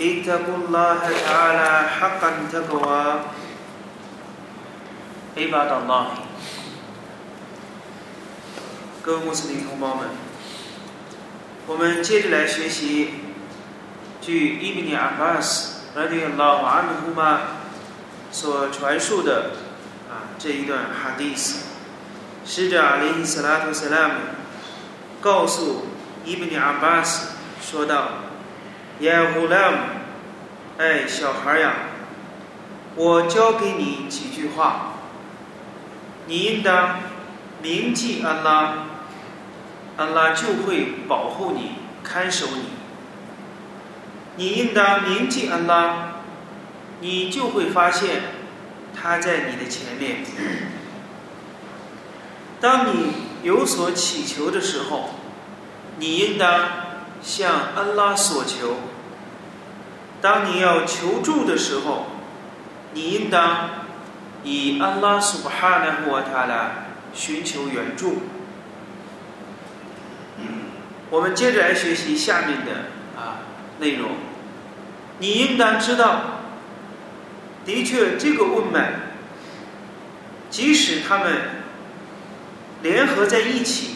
اتقوا الله تعالى حقا تقوى عباد الله 各位穆斯林同胞们，我们接着来学习据伊比尼阿巴斯·拉迪亚拉瓦努胡玛所传述的啊这一段哈迪斯。使者阿里斯拉图斯拉姆告诉伊比尼阿巴斯说道：“ 耶胡拉姆，哎，小孩呀，我教给你几句话，你应当铭记安拉。”安拉就会保护你、看守你。你应当铭记安拉，你就会发现他在你的前面。当你有所祈求的时候，你应当向安拉所求；当你要求助的时候，你应当以安拉苏巴哈纳穆塔拉寻求援助。我们接着来学习下面的啊内容。你应当知道，的确，这个问脉，即使他们联合在一起，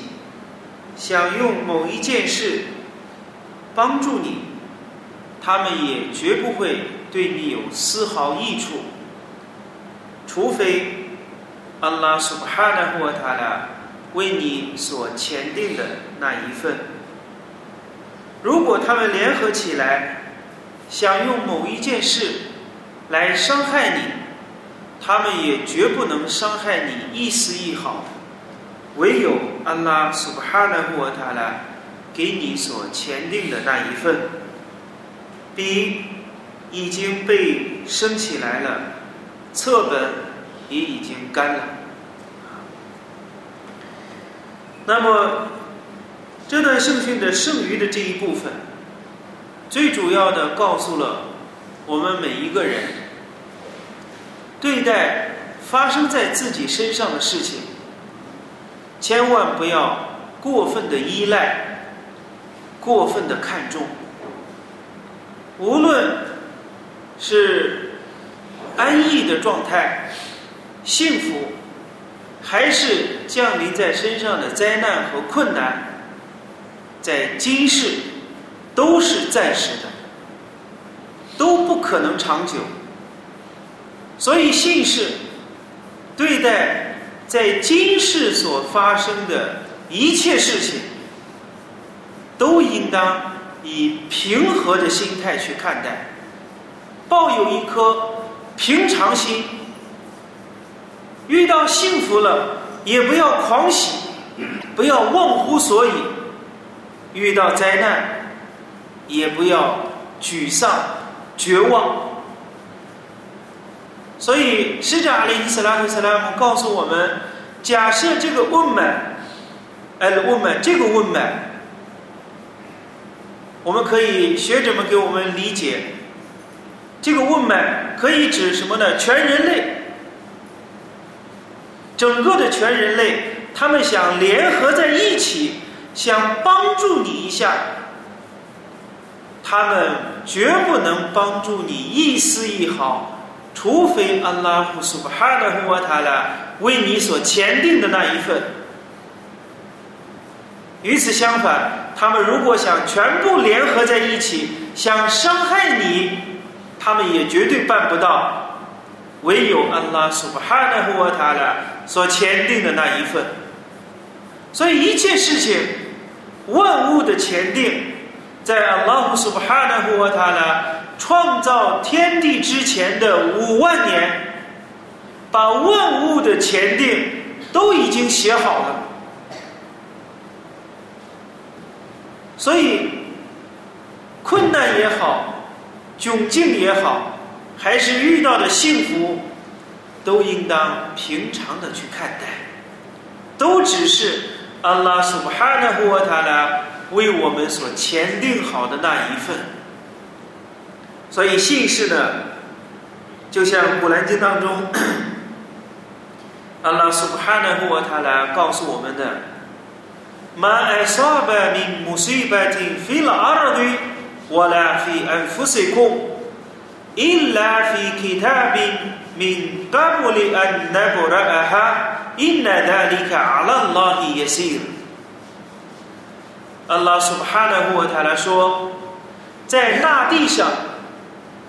想用某一件事帮助你，他们也绝不会对你有丝毫益处，除非安拉苏哈纳霍塔拉为你所签订的那一份。如果他们联合起来，想用某一件事来伤害你，他们也绝不能伤害你一丝一毫。唯有安拉苏巴哈纳穆塔拉给你所签订的那一份，笔已经被升起来了，册本也已经干了。那么。这段圣训的剩余的这一部分，最主要的告诉了我们每一个人，对待发生在自己身上的事情，千万不要过分的依赖，过分的看重。无论是安逸的状态、幸福，还是降临在身上的灾难和困难。在今世都是暂时的，都不可能长久。所以信士对待在今世所发生的一切事情，都应当以平和的心态去看待，抱有一颗平常心。遇到幸福了，也不要狂喜，不要忘乎所以。遇到灾难，也不要沮丧、绝望。所以，使者阿里·斯拉姆·斯拉姆告诉我们：假设这个问脉，哎，问脉，这个问脉，我们可以学者们给我们理解，这个问脉可以指什么呢？全人类，整个的全人类，他们想联合在一起。想帮助你一下，他们绝不能帮助你一丝一毫，除非安拉胡苏巴哈的胡瓦塔拉为你所签订的那一份。与此相反，他们如果想全部联合在一起，想伤害你，他们也绝对办不到。唯有安拉苏巴哈的胡瓦塔拉所签订的那一份。所以一切事情。万物的前定，在阿拉苏巴哈纳胡瓦塔拉创造天地之前的五万年，把万物的前定都已经写好了。所以，困难也好，窘境也好，还是遇到的幸福，都应当平常的去看待，都只是安拉苏巴哈纳胡塔拉为我们所签订好的那一份。所以信士呢，就像《古兰经》当中，安拉苏巴哈纳胡塔拉告诉我们的 ：“ما أصاب من مصيبة في الأرض ولا في أنفسكم إلا في كتاب من قبل أن نبرأها إن ذلك على الله يسير。”安拉苏巴哈纳胡塔拉说，在大地上。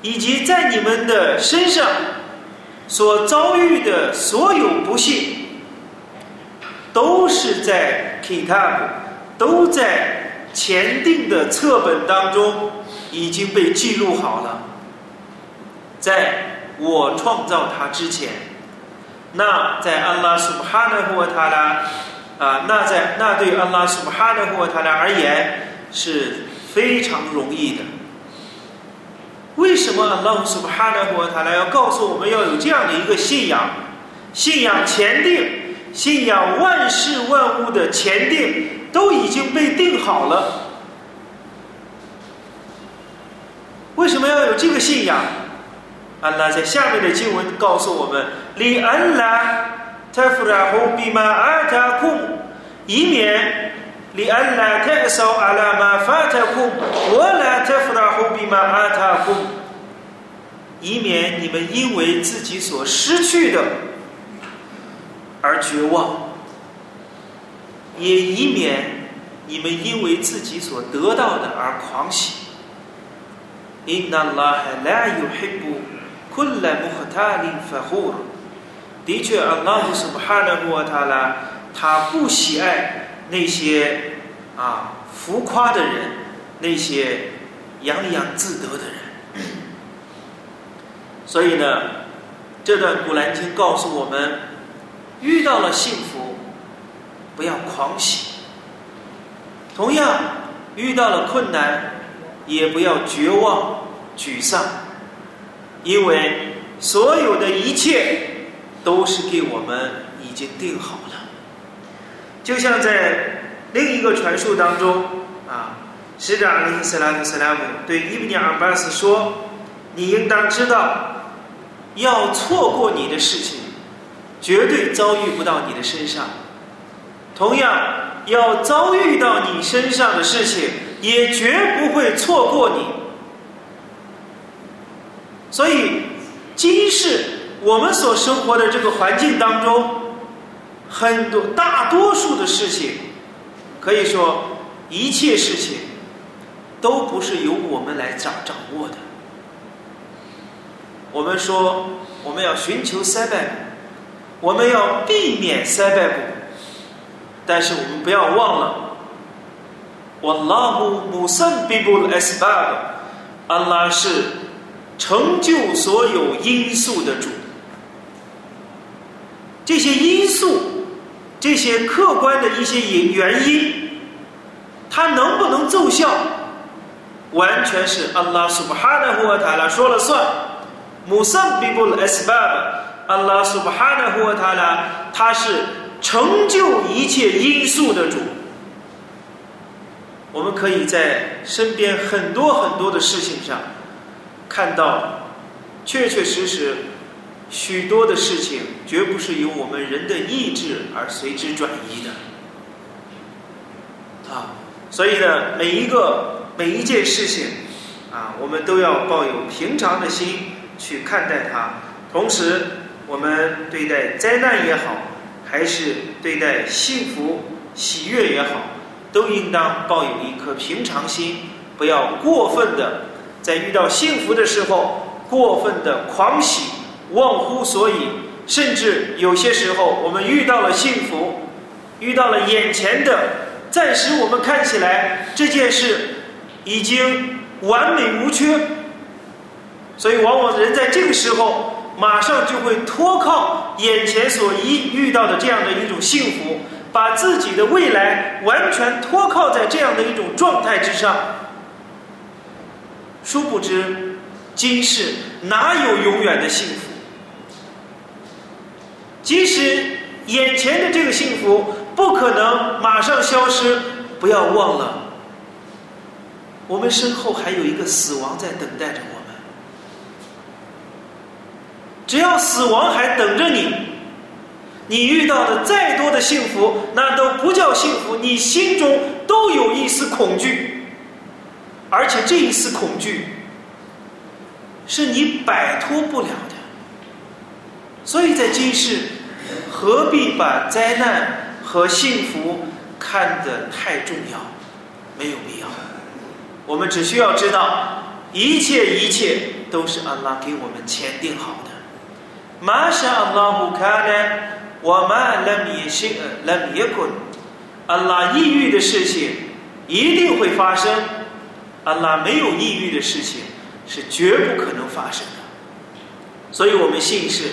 以及在你们的身上所遭遇的所有不幸，都是在 Kitab，都在前定的册本当中已经被记录好了。在我创造它之前，那在安拉苏布哈纳霍塔拉啊，那在那对安拉苏布哈纳霍塔拉而言是非常容易的。为什么阿拉苏哈纳胡塔拉要告诉我们要有这样的一个信仰？信仰前定，信仰万事万物的前定都已经被定好了。为什么要有这个信仰？安拉在下面的经文告诉我们：里安拉特弗拉胡比玛阿塔库，以免里安拉特绍阿拉玛法塔库，我拉特弗拉胡比玛阿塔库。以免你们因为自己所失去的而绝望，也以免你们因为自己所得到的而狂喜。的确，阿拉姆苏哈纳穆塔拉，他不喜爱那些啊浮夸的人，那些洋洋自得的人。所以呢，这段古兰经告诉我们：遇到了幸福，不要狂喜；同样，遇到了困难，也不要绝望、沮丧，因为所有的一切都是给我们已经定好了。就像在另一个传述当中啊，使者阿里·斯拉特·斯拉姆对伊布尼尔巴斯说：“你应当知道。”要错过你的事情，绝对遭遇不到你的身上；同样，要遭遇到你身上的事情，也绝不会错过你。所以，今世我们所生活的这个环境当中，很多大多数的事情，可以说一切事情，都不是由我们来掌掌握的。我们说，我们要寻求塞拜布，我们要避免塞拜布，但是我们不要忘了，我拉姆姆森比布埃斯巴布，安拉是成就所有因素的主。这些因素，这些客观的一些原原因，它能不能奏效，完全是安拉苏巴哈纳胡塔拉说了算。穆萨阿拉苏巴哈纳胡塔拉，他是成就一切因素的主。我们可以在身边很多很多的事情上看到，确确实实许多的事情绝不是由我们人的意志而随之转移的。啊，所以呢，每一个每一件事情啊，我们都要抱有平常的心。去看待它，同时我们对待灾难也好，还是对待幸福喜悦也好，都应当抱有一颗平常心，不要过分的在遇到幸福的时候过分的狂喜、忘乎所以，甚至有些时候我们遇到了幸福，遇到了眼前的暂时我们看起来这件事已经完美无缺。所以，往往人在这个时候，马上就会托靠眼前所遇遇到的这样的一种幸福，把自己的未来完全托靠在这样的一种状态之上。殊不知，今世哪有永远的幸福？即使眼前的这个幸福不可能马上消失，不要忘了，我们身后还有一个死亡在等待着我们。只要死亡还等着你，你遇到的再多的幸福，那都不叫幸福。你心中都有一丝恐惧，而且这一丝恐惧是你摆脱不了的。所以在今世，何必把灾难和幸福看得太重要？没有必要。我们只需要知道，一切一切都是安拉给我们前定好的。马上安拉不看呢，我们人民心人民困，安拉抑郁的事情一定会发生。安拉没有抑郁的事情是绝不可能发生的。所以我们信是，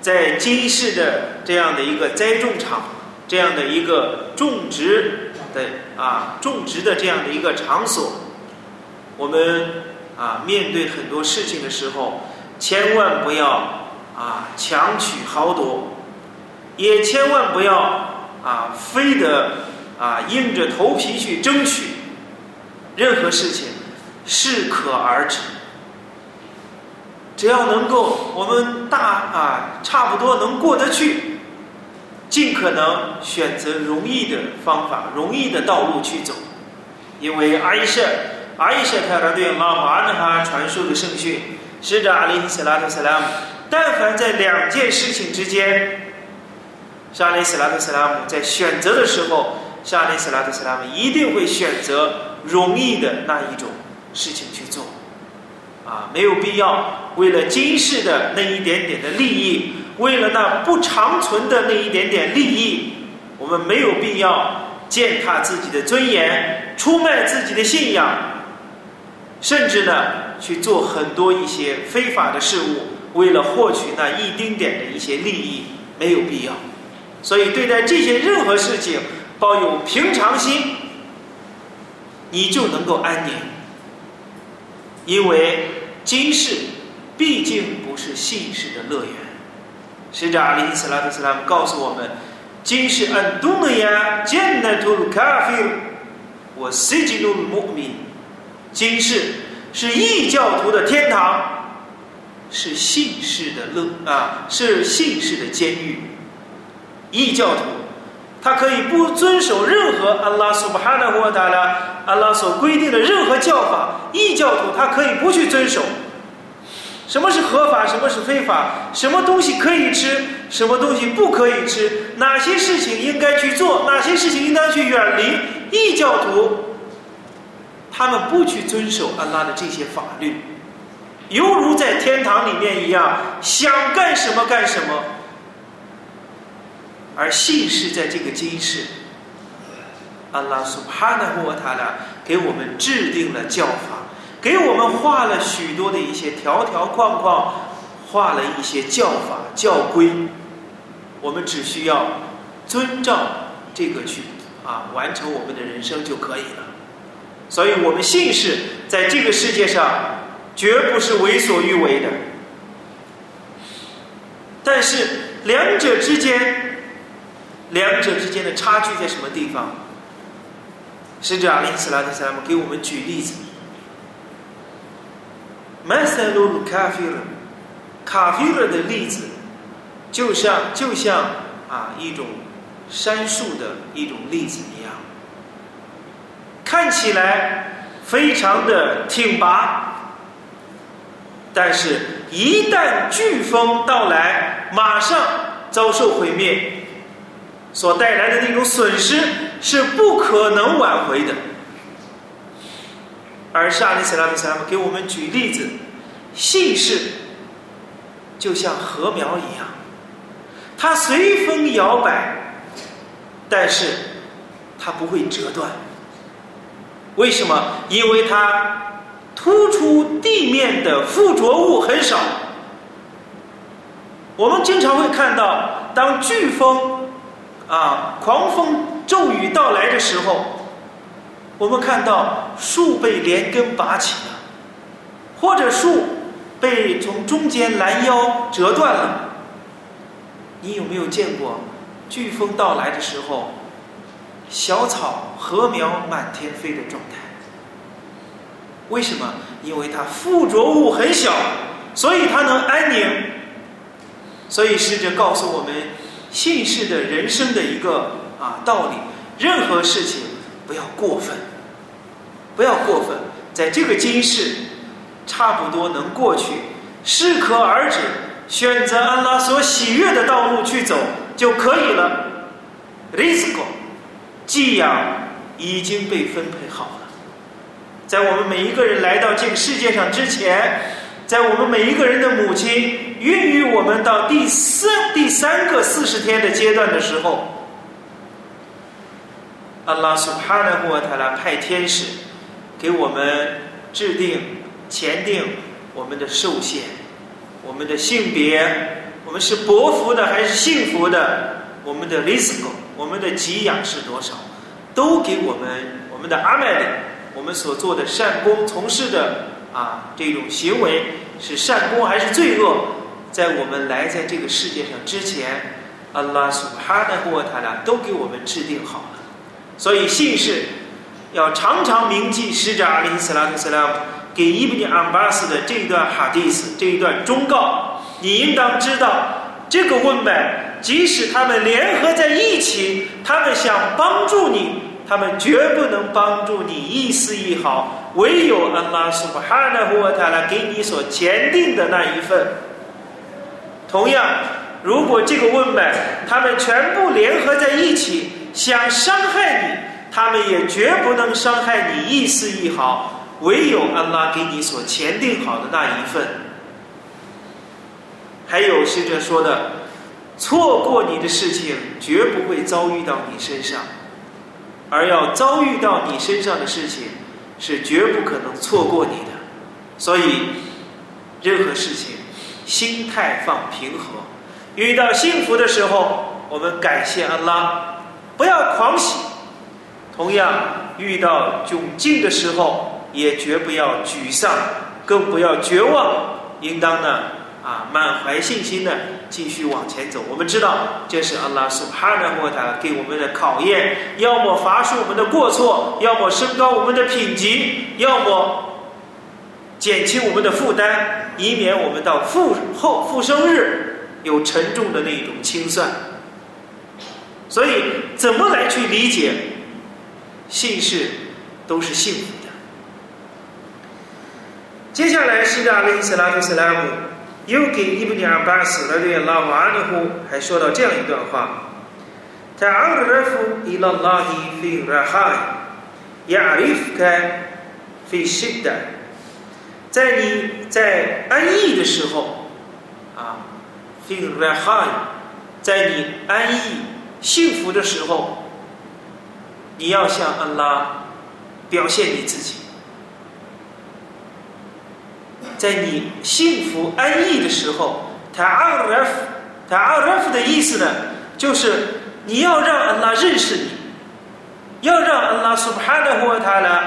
在今世的这样的一个栽种场，这样的一个种植的啊种植的这样的一个场所，我们啊面对很多事情的时候，千万不要啊强取豪夺，也千万不要啊非得啊硬着头皮去争取，任何事情适可而止。只要能够，我们大啊，差不多能过得去，尽可能选择容易的方法、容易的道路去走。因为阿伊舍、阿伊舍泰拉对拉马纳哈传授的圣训，使者阿里斯拉特斯拉姆，但凡在两件事情之间，沙利斯拉特斯拉姆在选择的时候，沙利斯拉特斯拉姆一定会选择容易的那一种事情去做。啊，没有必要为了今世的那一点点的利益，为了那不长存的那一点点利益，我们没有必要践踏自己的尊严，出卖自己的信仰，甚至呢去做很多一些非法的事物，为了获取那一丁点的一些利益，没有必要。所以对待这些任何事情，抱有平常心，你就能够安宁。因为今世毕竟不是信世的乐园，使者阿里·斯拉特斯拉姆告诉我们：今世安东的呀，见那图鲁卡菲，我塞吉鲁穆米，今世是异教徒的天堂，是信世的乐啊，是信世的监狱。异教徒，他可以不遵守任何安拉苏巴哈纳沃达拉。安拉所规定的任何教法，异教徒他可以不去遵守。什么是合法，什么是非法？什么东西可以吃，什么东西不可以吃？哪些事情应该去做，哪些事情应当去远离？异教徒他们不去遵守安拉的这些法律，犹如在天堂里面一样，想干什么干什么。而信是在这个今世。安拉苏哈纳呼塔拉给我们制定了教法，给我们画了许多的一些条条框框，画了一些教法教规，我们只需要遵照这个去啊完成我们的人生就可以了。所以，我们信是在这个世界上绝不是为所欲为的。但是，两者之间，两者之间的差距在什么地方？使者阿里斯拉特萨姆给我们举例子，麦塞鲁鲁卡菲尔，卡菲尔的例子，就像就像啊一种杉树的一种例子一样，看起来非常的挺拔，但是，一旦飓风到来，马上遭受毁灭。所带来的那种损失是不可能挽回的，而沙利斯拉特萨姆给我们举例子，信氏就像禾苗一样，它随风摇摆，但是它不会折断。为什么？因为它突出地面的附着物很少。我们经常会看到，当飓风。啊！狂风骤雨到来的时候，我们看到树被连根拔起了，或者树被从中间拦腰折断了。你有没有见过飓风到来的时候，小草禾苗满天飞的状态？为什么？因为它附着物很小，所以它能安宁。所以使者告诉我们，信士的人生的一个啊道理：任何事情不要过分，不要过分，在这个今世差不多能过去，适可而止。选择安拉所喜悦的道路去走就可以了。risco，寄养已经被分配好了。在我们每一个人来到这个世界上之前，在我们每一个人的母亲孕育我们到第四、第三个四十天的阶段的时候，阿拉苏哈纳胡塔拉派天使给我们制定、前定我们的寿限。我们的性别，我们是薄福的还是幸福的？我们的 risco，我们的给养是多少？都给我们我们的阿麦里，我们所做的善功，从事的啊这种行为是善功还是罪恶？在我们来在这个世界上之前，阿拉苏哈的或他俩都给我们制定好了。所以信士要常常铭记使者阿里斯拉特斯拉姆。给伊布尼阿巴斯的这一段哈迪斯这一段忠告，你应当知道，这个问麦，即使他们联合在一起，他们想帮助你，他们绝不能帮助你一丝一毫，唯有安拉苏巴哈纳胡瓦塔拉给你所前定的那一份。同样，如果这个问麦他们全部联合在一起，想伤害你，他们也绝不能伤害你一丝一毫。唯有安拉给你所前定好的那一份，还有使者说的，错过你的事情绝不会遭遇到你身上，而要遭遇到你身上的事情是绝不可能错过你的。所以，任何事情心态放平和，遇到幸福的时候，我们感谢安拉，不要狂喜；同样，遇到窘境的时候。也绝不要沮丧，更不要绝望，应当呢啊满怀信心的继续往前走。我们知道这是阿拉苏哈纳莫塔给我们的考验，要么罚恕我们的过错，要么升高我们的品级，要么减轻我们的负担，以免我们到复后复生日有沉重的那一种清算。所以，怎么来去理解信士都是幸福的？接下来，希拉里斯拉图斯拉姆又给伊布尼尔巴斯拉对拉瓦尼呼还说到这样一段话：“他阿尔夫伊拉拉伊费拉哈亚里夫开费西达，在你在安逸的时候啊，费拉哈，在你安逸幸福的时候，你要向安拉表现你自己。”在你幸福安逸的时候，他阿拉夫，他阿拉夫的意思呢，就是你要让安拉认识你，要让安拉苏哈的或他呢，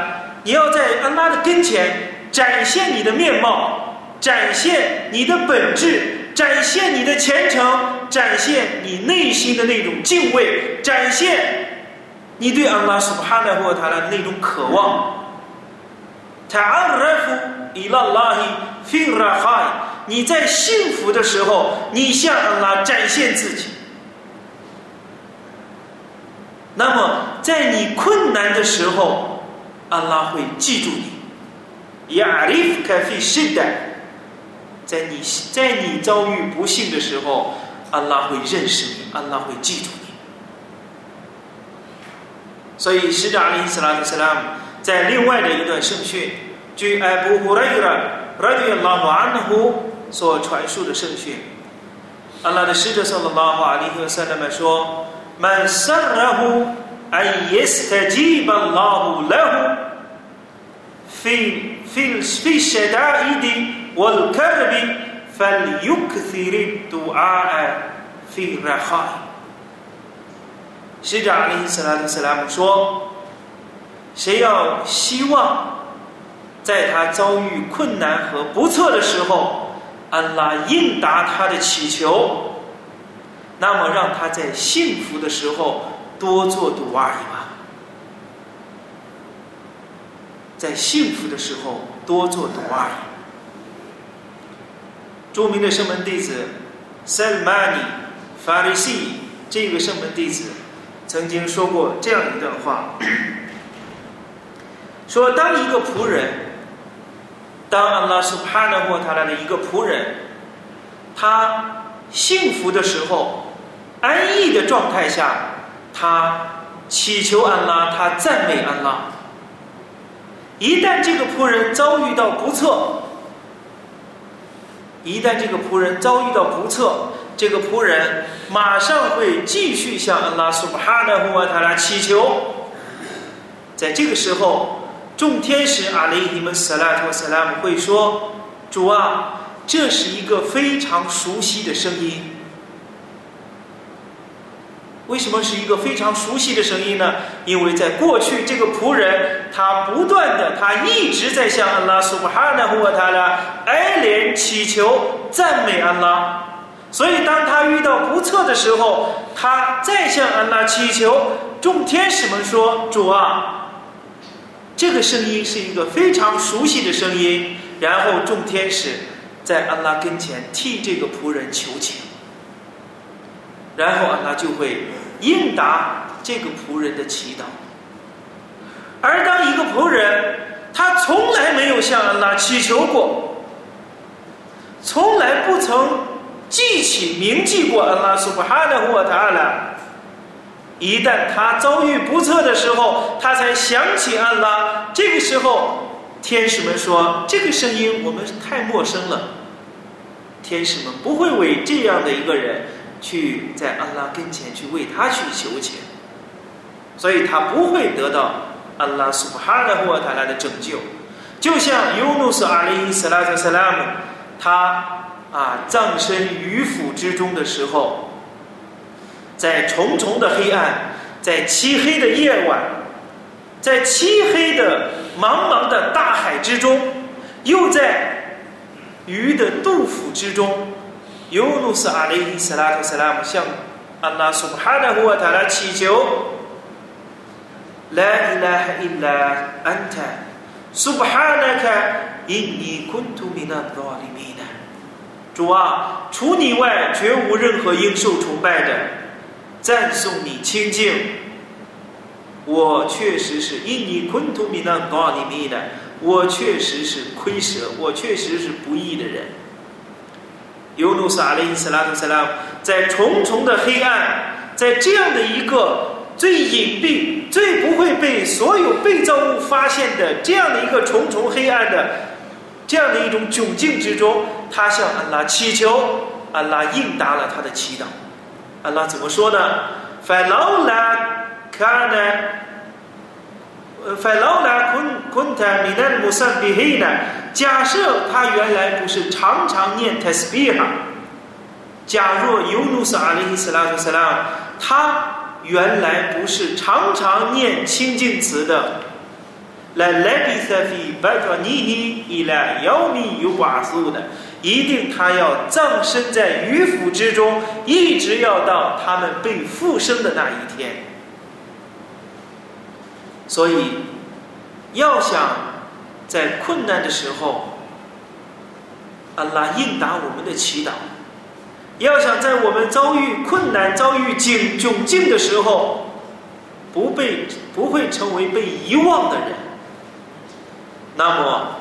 你要在安拉的跟前展现你的面貌，展现你的本质，展现你的虔诚，展现你内心的那种敬畏，展现你对安拉苏哈的或他的那种渴望。他阿拉夫。伊拉拉伊菲拉哈，你在幸福的时候，你向安拉展现自己；那么在你困难的时候，安拉会记住你。亚利夫卡菲是的，在你在你遭遇不幸的时候，安拉会认识你，安拉会记住你。所以，使者阿里斯拉特斯拉姆在另外的一段圣训。据艾布胡莱拉拉迪拉姆安呼所传述的圣训，阿拉的使者说了拉话，里和塞勒曼说：“Man sarrahu an yastajib Allahu lahu fi fi fi shada'id wal karb falyukthir du'a fi raha。”使者阿里斯拉特斯拉姆说：“谁要希望？”在他遭遇困难和不测的时候，安拉应答他的祈求，那么让他在幸福的时候多做读阿姨吧，在幸福的时候多做读阿姨。著名的圣门弟子 Salmani Farisi 这个圣门弟子曾经说过这样一段话，说当一个仆人。当安拉苏帕纳或他来的一个仆人，他幸福的时候，安逸的状态下，他祈求安拉，他赞美安拉。一旦这个仆人遭遇到不测，一旦这个仆人遭遇到不测，这个仆人马上会继续向安拉苏帕纳或他来祈求。在这个时候。众天使阿里伊们萨拉托萨拉姆会说：“主啊，这是一个非常熟悉的声音。为什么是一个非常熟悉的声音呢？因为在过去，这个仆人他不断的，他一直在向安拉苏巴哈纳呼他的哀怜祈求赞美安拉。所以，当他遇到不测的时候，他再向安拉祈求。众天使们说：主啊。”这个声音是一个非常熟悉的声音，然后众天使在安拉跟前替这个仆人求情，然后安拉就会应答这个仆人的祈祷。而当一个仆人他从来没有向安拉祈求过，从来不曾记起铭记过安拉苏巴哈的沃塔拉。一旦他遭遇不测的时候，他才想起安拉。这个时候，天使们说：“这个声音我们太陌生了。”天使们不会为这样的一个人去在安拉跟前去为他去求情，所以他不会得到安拉苏哈的或他来的拯救。就像尤努斯阿里斯拉特萨拉姆，他啊葬身鱼腹之中的时候。在重重的黑暗，在漆黑的夜晚，在漆黑的茫茫的大海之中，又在鱼的肚腹之中，尤努斯阿里斯拉克斯拉姆向安拉苏哈纳乌塔拉祈求，拉伊拉安塔，苏布哈纳卡因你昆图米纳拉米纳，主啊，除你外绝无任何应受崇拜的。赞颂你清净，我确实是因你昆图米那多里米的，我确实是亏舍，我确实是不义的人。尤努斯阿里斯拉图斯拉在重重的黑暗，在这样的一个最隐蔽、最不会被所有被造物发现的这样的一个重重黑暗的这样的一种窘境之中，他向安拉祈求，安拉应答了他的祈祷。安拉怎么说呢？法老拉卡呢？法老拉昆昆塔米南穆萨比黑呢？假设他原来不是常常念泰斯比哈，假若尤努斯阿里伊斯拉图斯拉，他原来不是常常念清净词的，来莱比萨菲拜托一定他要葬身在鱼腹之中，一直要到他们被复生的那一天。所以，要想在困难的时候，阿拉应答我们的祈祷；要想在我们遭遇困难、遭遇境窘境的时候，不被不会成为被遗忘的人，那么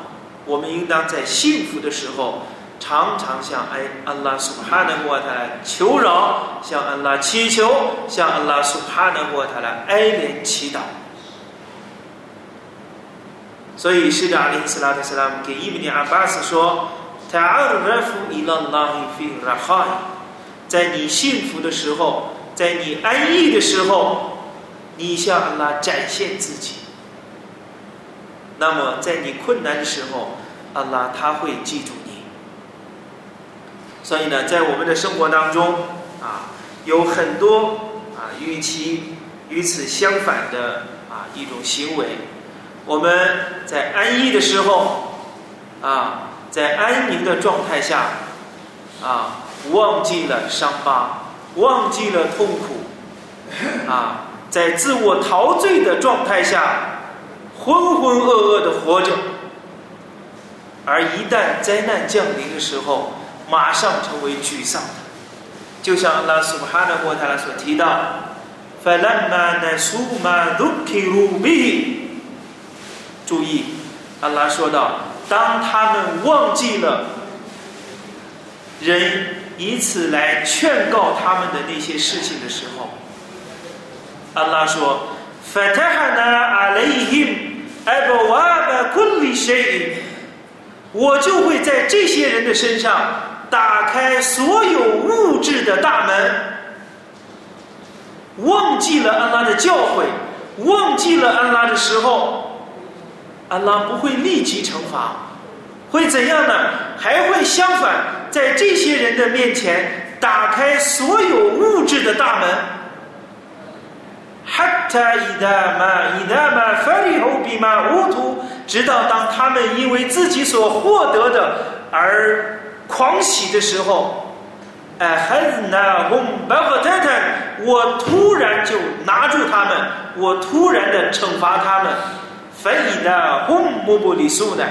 我们应当在幸福的时候。常常向安安拉苏哈纳沃塔来求饶，向安拉祈求，向安拉苏哈纳沃塔来哀怜祈祷。所以，使者阿里斯拉特斯拉姆给伊布尼阿巴斯说：“塔阿鲁拉夫伊拉拉伊菲拉哈，在你幸福的时候，在你安逸的时候，你向安拉展现自己。那么，在你困难的时候，安拉他会记住。”所以呢，在我们的生活当中啊，有很多啊与其与此相反的啊一种行为。我们在安逸的时候啊，在安宁的状态下，啊，忘记了伤疤，忘记了痛苦，啊，在自我陶醉的状态下，浑浑噩噩的活着。而一旦灾难降临的时候，马上成为沮丧的。就像阿拉苏巴哈的沃塔拉所提到：“فلما نسوا ما ذكروا به。”注意，阿拉说道：“当他们忘记了人以此来劝告他们的那些事情的时候，阿拉说：‘فتحنا عليهم أبواب كل شيء。’我就会在这些人的身上 打开所有物质的大门，忘记了安拉的教诲，忘记了安拉的时候，安拉不会立即惩罚，会怎样呢？还会相反，在这些人的面前打开所有物质的大门。hatta ida ma ida ma farihu bima 直到当他们因为自己所获得的而。狂喜的时候，哎，孩子呢，我白虎太太，我突然就拿住他们，我突然的惩罚他们，所以呢，轰莫不里素呢，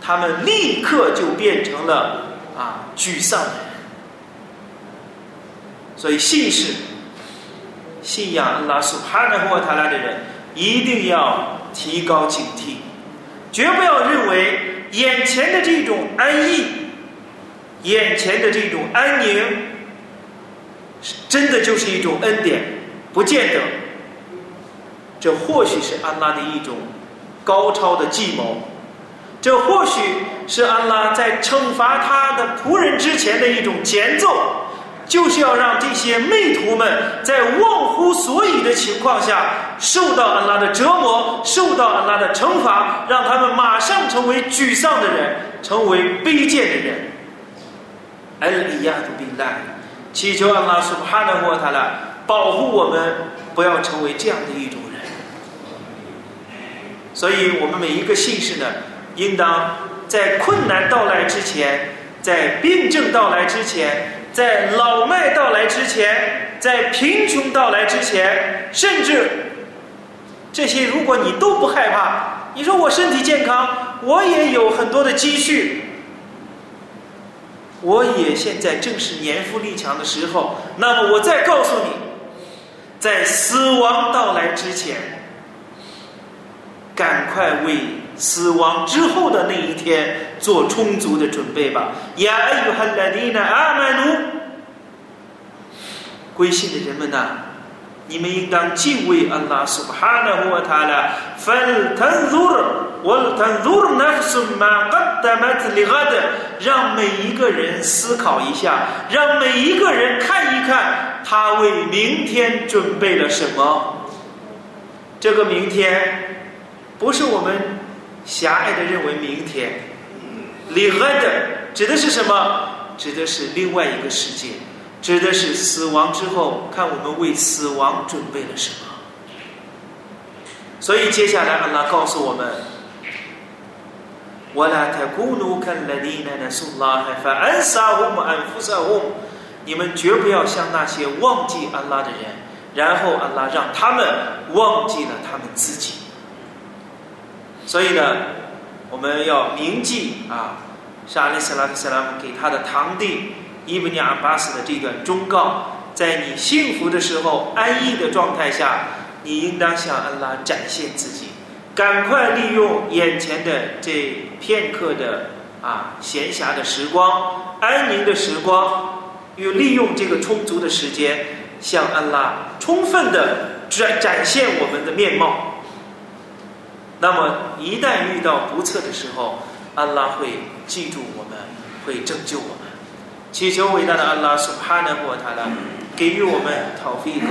他们立刻就变成了啊沮丧的人。所以信是信仰拉苏哈纳和他拉的人，一定要提高警惕，绝不要认为眼前的这种安逸。眼前的这种安宁，真的就是一种恩典，不见得。这或许是安拉的一种高超的计谋，这或许是安拉在惩罚他的仆人之前的一种前奏。就是要让这些魅徒们在忘乎所以的情况下受到安拉的折磨，受到安拉的惩罚，让他们马上成为沮丧的人，成为卑贱的人。艾利亚的病难，祈求安拉苏哈纳沃塔拉保护我们，不要成为这样的一种人。所以，我们每一个信士呢，应当在困难到来之前，在病症到来之前。在老迈到来之前，在贫穷到来之前，甚至这些，如果你都不害怕，你说我身体健康，我也有很多的积蓄，我也现在正是年富力强的时候，那么我再告诉你，在死亡到来之前，赶快为死亡之后的那一天。做充足的准备吧，呀，哎呦，哈拉迪娜阿曼努，归信的人们呐，你们应当敬畏安拉苏巴哈纳胡塔拉，芬坦祖尔，沃坦祖尔纳夫苏玛格达麦特里哈德，让每一个人思考一下，让每一个人看一看，他为明天准备了什么。这个明天，不是我们狭隘的认为明天。里安的指的是什么？指的是另外一个世界，指的是死亡之后，看我们为死亡准备了什么。所以接下来，安拉告诉我们：“我拉特古努肯勒迪奈奈苏拉海法安萨乌姆安福萨乌你们绝不要像那些忘记安拉的人，然后安拉让他们忘记了他们自己。所以呢？我们要铭记啊，沙利斯拉特·萨拉姆给他的堂弟伊布尼阿巴斯的这段忠告：在你幸福的时候、安逸的状态下，你应当向安拉展现自己，赶快利用眼前的这片刻的啊闲暇的时光、安宁的时光，又利用这个充足的时间，向安拉充分的展展现我们的面貌。那么，一旦遇到不测的时候，安拉会记住我们，会拯救我们。祈求伟大的安拉苏哈纳霍塔拉给予我们讨费格，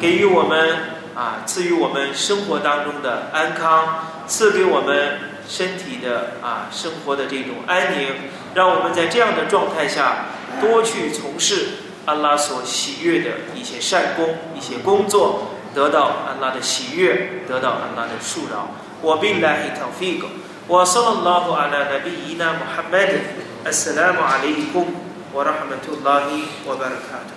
给予我们啊，赐予我们生活当中的安康，赐给我们身体的啊生活的这种安宁，让我们在这样的状态下多去从事安拉所喜悦的一些善功、一些工作，得到安拉的喜悦，得到安拉的恕饶。وبالله التوفيق وصلى الله على نبينا محمد السلام عليكم ورحمة الله وبركاته